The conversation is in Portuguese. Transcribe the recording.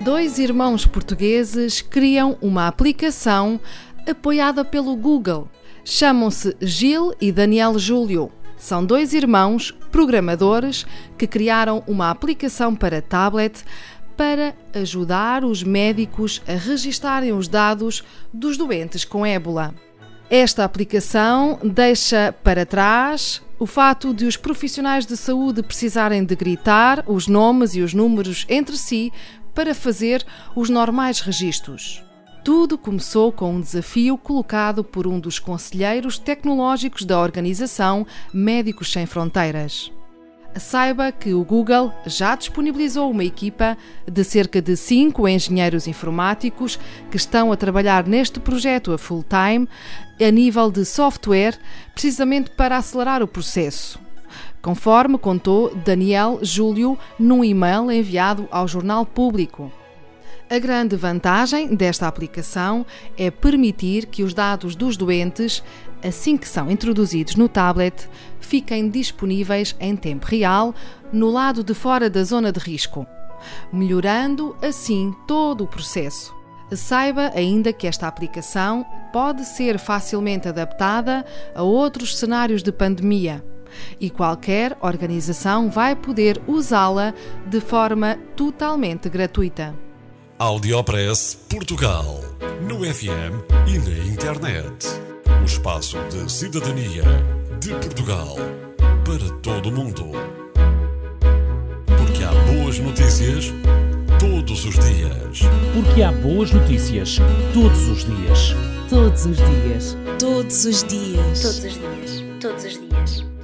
Dois irmãos portugueses criam uma aplicação apoiada pelo Google. Chamam-se Gil e Daniel Júlio. São dois irmãos programadores que criaram uma aplicação para tablet para ajudar os médicos a registarem os dados dos doentes com ébola. Esta aplicação deixa para trás o fato de os profissionais de saúde precisarem de gritar os nomes e os números entre si para fazer os normais registros. Tudo começou com um desafio colocado por um dos conselheiros tecnológicos da organização Médicos Sem Fronteiras. Saiba que o Google já disponibilizou uma equipa de cerca de cinco engenheiros informáticos que estão a trabalhar neste projeto a full-time, a nível de software, precisamente para acelerar o processo conforme contou Daniel Júlio num e-mail enviado ao Jornal Público. A grande vantagem desta aplicação é permitir que os dados dos doentes, assim que são introduzidos no tablet, fiquem disponíveis em tempo real no lado de fora da zona de risco, melhorando assim todo o processo. Saiba ainda que esta aplicação pode ser facilmente adaptada a outros cenários de pandemia e qualquer organização vai poder usá-la de forma totalmente gratuita. Audiopress Portugal. No FM e na internet. O espaço de cidadania de Portugal para todo o mundo. Porque há boas notícias todos os dias. Porque há boas notícias todos os dias. Todos os dias. Todos os dias. Todos os dias. Todos os dias.